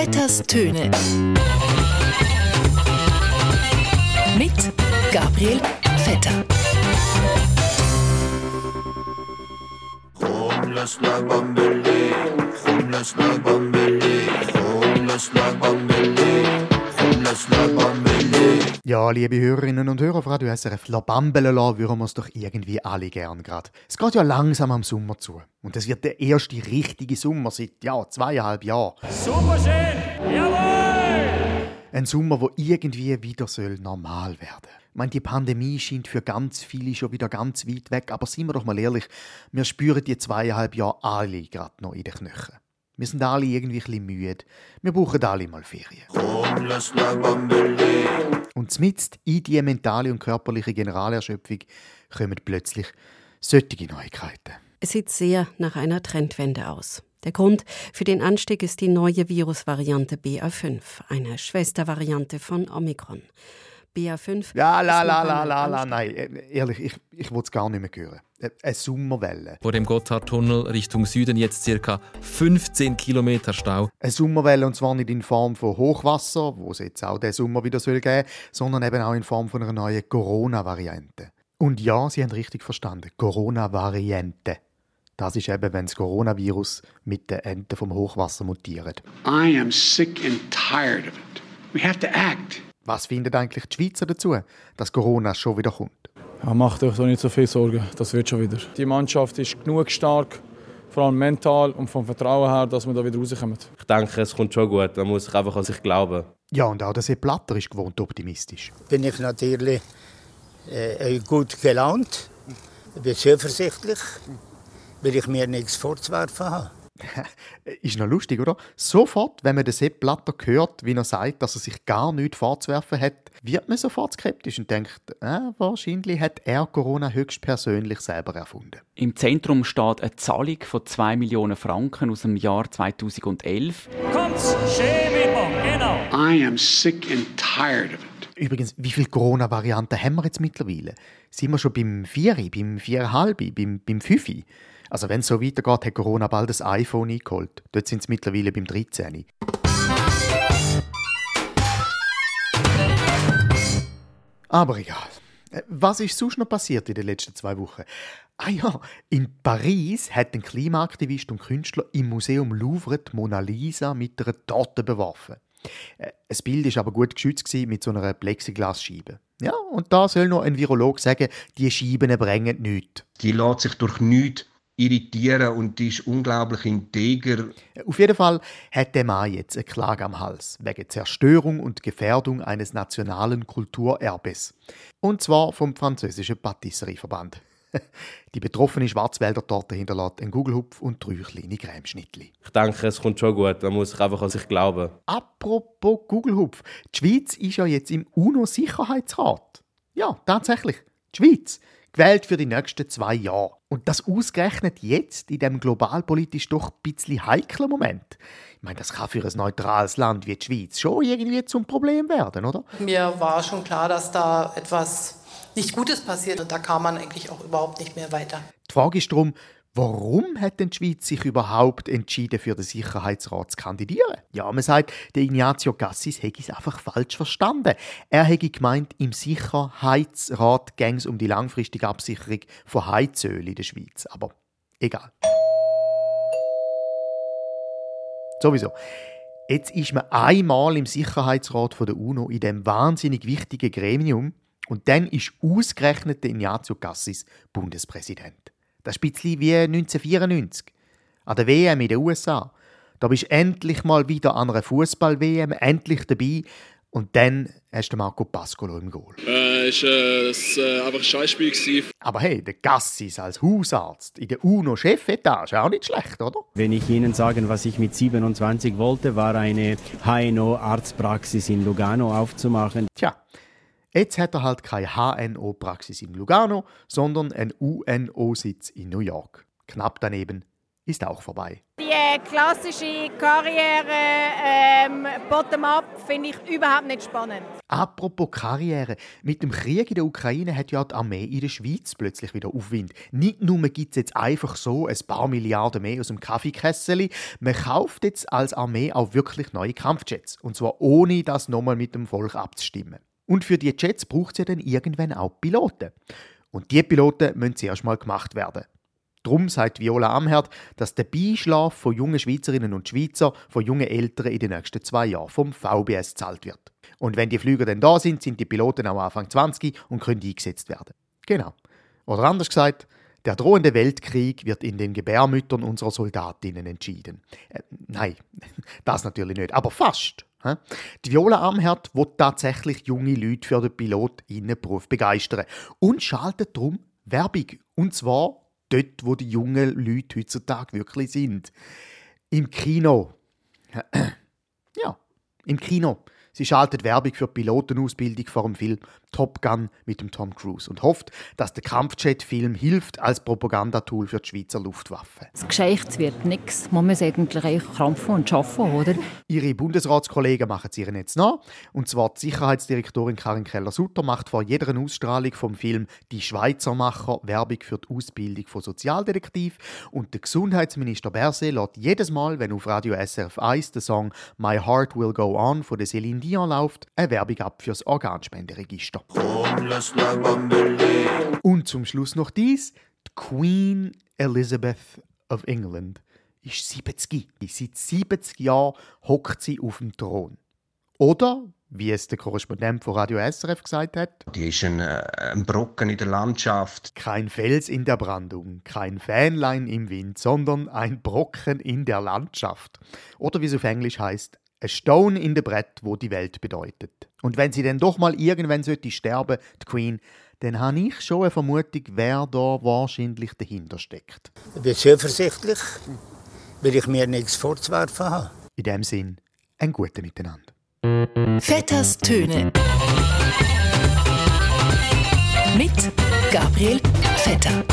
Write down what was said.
Vetters Töne. Mit Gabriel Vetter. Komm, lass la Bambele, komm, lass la Bambele, komm, Bambele. Ja, liebe Hörerinnen und Hörer, auf Radio SRF La Bambele lassen würden wir es doch irgendwie alle gern gerade. Es geht ja langsam am Sommer zu. Und es wird der erste richtige Sommer seit, ja, zweieinhalb Jahren. Super schön! Jawohl! Ein Sommer, wo irgendwie wieder soll normal werden. Ich meine, die Pandemie scheint für ganz viele schon wieder ganz weit weg, aber seien wir doch mal ehrlich, wir spüren die zweieinhalb Jahre alle gerade noch in den Knöcheln. Wir sind alle irgendwie ein müde. Wir brauchen alle mal Ferien. Komm, lass. Und mitten in die mentale und körperliche Generalerschöpfung kommen plötzlich solche Neuigkeiten. Es sieht sehr nach einer Trendwende aus. Der Grund für den Anstieg ist die neue Virusvariante BA5, eine Schwestervariante von Omikron. BA5 Ja, la, la, la, la, la, nein. Äh, Ehrlich, ich, ich will es gar nicht mehr hören. Äh, Eine Sommerwelle. Vor dem Gotthardtunnel Richtung Süden jetzt circa 15 Kilometer Stau. Eine Sommerwelle und zwar nicht in Form von Hochwasser, wo es jetzt auch diesen Sommer wieder soll geben sondern eben auch in Form von einer neuen Corona-Variante. Und ja, Sie haben richtig verstanden. Corona-Variante. Das ist eben, wenn das Coronavirus mit den Enten vom Hochwasser mutiert. I am sick and tired of it. We have to act. Was finden eigentlich die Schweizer dazu, dass Corona schon wieder kommt? Ja, macht euch doch nicht so viel Sorgen, das wird schon wieder. Die Mannschaft ist genug stark, vor allem mental und vom Vertrauen her, dass wir da wieder rauskommen. Ich denke, es kommt schon gut. Man muss sich einfach an sich glauben. Ja, und auch der Sepp Blatter ist gewohnt optimistisch. bin ich natürlich äh, gut gelaunt, bin zuversichtlich, weil ich mir nichts vorzuwerfen habe. Ist noch lustig, oder? Sofort, wenn man den Sepp Blatter hört, wie er sagt, dass er sich gar nichts vorzuwerfen hat, wird man sofort skeptisch und denkt, äh, wahrscheinlich hat er Corona höchstpersönlich selber erfunden. Im Zentrum steht eine Zahlung von 2 Millionen Franken aus dem Jahr 2011. Kommt's, Chemiebomb, genau. I am sick and tired of it. Übrigens, wie viele Corona-Varianten haben wir jetzt mittlerweile? Sind wir schon beim 4, beim 4,5, beim, beim 5? Also wenn es so weitergeht, hat Corona bald das iPhone eingeholt. Dort sind sie mittlerweile beim 13. Aber egal. Äh, Was ist sonst noch passiert in den letzten zwei Wochen? Ah ja, in Paris hat ein Klimaaktivist und Künstler im Museum Louvre die Mona Lisa mit einer Torte beworfen. Äh, Das Bild ist aber gut geschützt mit so einer Plexiglasscheibe. Ja, und da soll noch ein Virolog sagen, die Scheiben bringen nichts. Die lässt sich durch nichts irritieren und die ist unglaublich integer. Auf jeden Fall hat der Mann jetzt eine Klage am Hals wegen Zerstörung und Gefährdung eines nationalen Kulturerbes. Und zwar vom französischen Patisserieverband. Die betroffene Schwarzwälder Torte hinterlässt einen Gugelhupf und drei kleine Cremeschnittli. Ich denke, es kommt schon gut. Man muss sich einfach an sich glauben. Apropos Gugelhupf, die Schweiz ist ja jetzt im UNO-Sicherheitsrat. Ja, tatsächlich. Die Schweiz. Gewählt für die nächsten zwei Jahre. Und das ausgerechnet jetzt, in dem globalpolitisch doch ein bisschen heiklen Moment. Ich meine, das kann für ein neutrales Land wie die Schweiz schon irgendwie zum Problem werden, oder? Mir war schon klar, dass da etwas nicht Gutes passiert und da kam man eigentlich auch überhaupt nicht mehr weiter. Die Frage ist darum, warum hat denn die Schweiz sich überhaupt entschieden, für den Sicherheitsrat zu kandidieren? Ja, man sagt, der Ignazio Gassis hätte es einfach falsch verstanden. Er hätte gemeint, im Sicherheitsrat ging es um die langfristige Absicherung von Heizöl in der Schweiz. Aber egal. Sowieso. Jetzt ist man einmal im Sicherheitsrat der UNO in dem wahnsinnig wichtigen Gremium und dann ist ausgerechnet der Ignazio Cassis Bundespräsident. Das ist ein bisschen wie 1994 an der WM in den USA. Da bist du endlich mal wieder an einer Fußball-WM, endlich dabei und dann hast du Marco Pascolo im Goal. Äh, es war äh, es, äh, einfach ein Scheißspiel. gewesen. Aber hey, der Gassis als Hausarzt in der UNO-Chefetage, auch nicht schlecht, oder? Wenn ich Ihnen sagen, was ich mit 27 wollte, war eine HNO-Arztpraxis in Lugano aufzumachen. Tja, jetzt hat er halt keine HNO-Praxis in Lugano, sondern einen UNO-Sitz in New York. Knapp daneben ist auch vorbei. Die äh, klassische Karriere ähm, bottom-up finde ich überhaupt nicht spannend. Apropos Karriere. Mit dem Krieg in der Ukraine hat ja die Armee in der Schweiz plötzlich wieder Aufwind. Nicht nur gibt es jetzt einfach so ein paar Milliarden mehr aus dem Kaffeekessel, man kauft jetzt als Armee auch wirklich neue Kampfjets. Und zwar ohne das nochmal mit dem Volk abzustimmen. Und für die Jets braucht es ja dann irgendwann auch Piloten. Und die Piloten müssen zuerst mal gemacht werden. Drum sagt Viola Amherd, dass der Beischlaf von jungen Schweizerinnen und Schweizer, von jungen Eltern in den nächsten zwei Jahren vom VBS zahlt wird. Und wenn die Flüger dann da sind, sind die Piloten auch Anfang 20 und können eingesetzt werden. Genau. Oder anders gesagt, der drohende Weltkrieg wird in den Gebärmüttern unserer Soldatinnen entschieden. Äh, nein, das natürlich nicht, aber fast. Die Viola Amherd will tatsächlich junge Leute für den Pilotinnenberuf begeistern und schaltet darum Werbung. Und zwar dort, wo die jungen Leute heutzutage wirklich sind. Im Kino. Ja, im Kino. Sie schaltet Werbung für die Pilotenausbildung vor dem Film Top Gun mit dem Tom Cruise und hofft, dass der Kampfjet-Film hilft als Propagandatool für die Schweizer Luftwaffe. Das Geschäft wird nichts. Man muss eigentlich krampfen und arbeiten, oder? Ihre Bundesratskollegen machen es ihr jetzt nach. Und zwar die Sicherheitsdirektorin Karin Keller-Sutter macht vor jeder Ausstrahlung vom Film «Die Schweizer Macher» Werbung für die Ausbildung von Sozialdetektiv. Und der Gesundheitsminister Berset lässt jedes Mal, wenn auf Radio SRF 1 der Song «My Heart Will Go On» von der Celine Dion läuft, eine Werbung ab fürs Organspenderegister. Und zum Schluss noch dies: die Queen Elizabeth of England ist 70. Seit 70 Jahren hockt sie auf dem Thron. Oder, wie es der Korrespondent von Radio SRF gesagt hat, die ist ein, äh, ein Brocken in der Landschaft. Kein Fels in der Brandung, kein Fähnlein im Wind, sondern ein Brocken in der Landschaft. Oder wie es auf Englisch heißt, ein Stone in der Brett, wo die Welt bedeutet. Und wenn sie dann doch mal irgendwann sollte sterben, die Queen, dann habe ich schon eine Vermutung, wer da wahrscheinlich dahinter steckt. Ich bin zuversichtlich, weil ich mir nichts vorzuwerfen habe. In dem Sinn, ein gutes Miteinander. Vetters Töne. Mit Gabriel Vetter.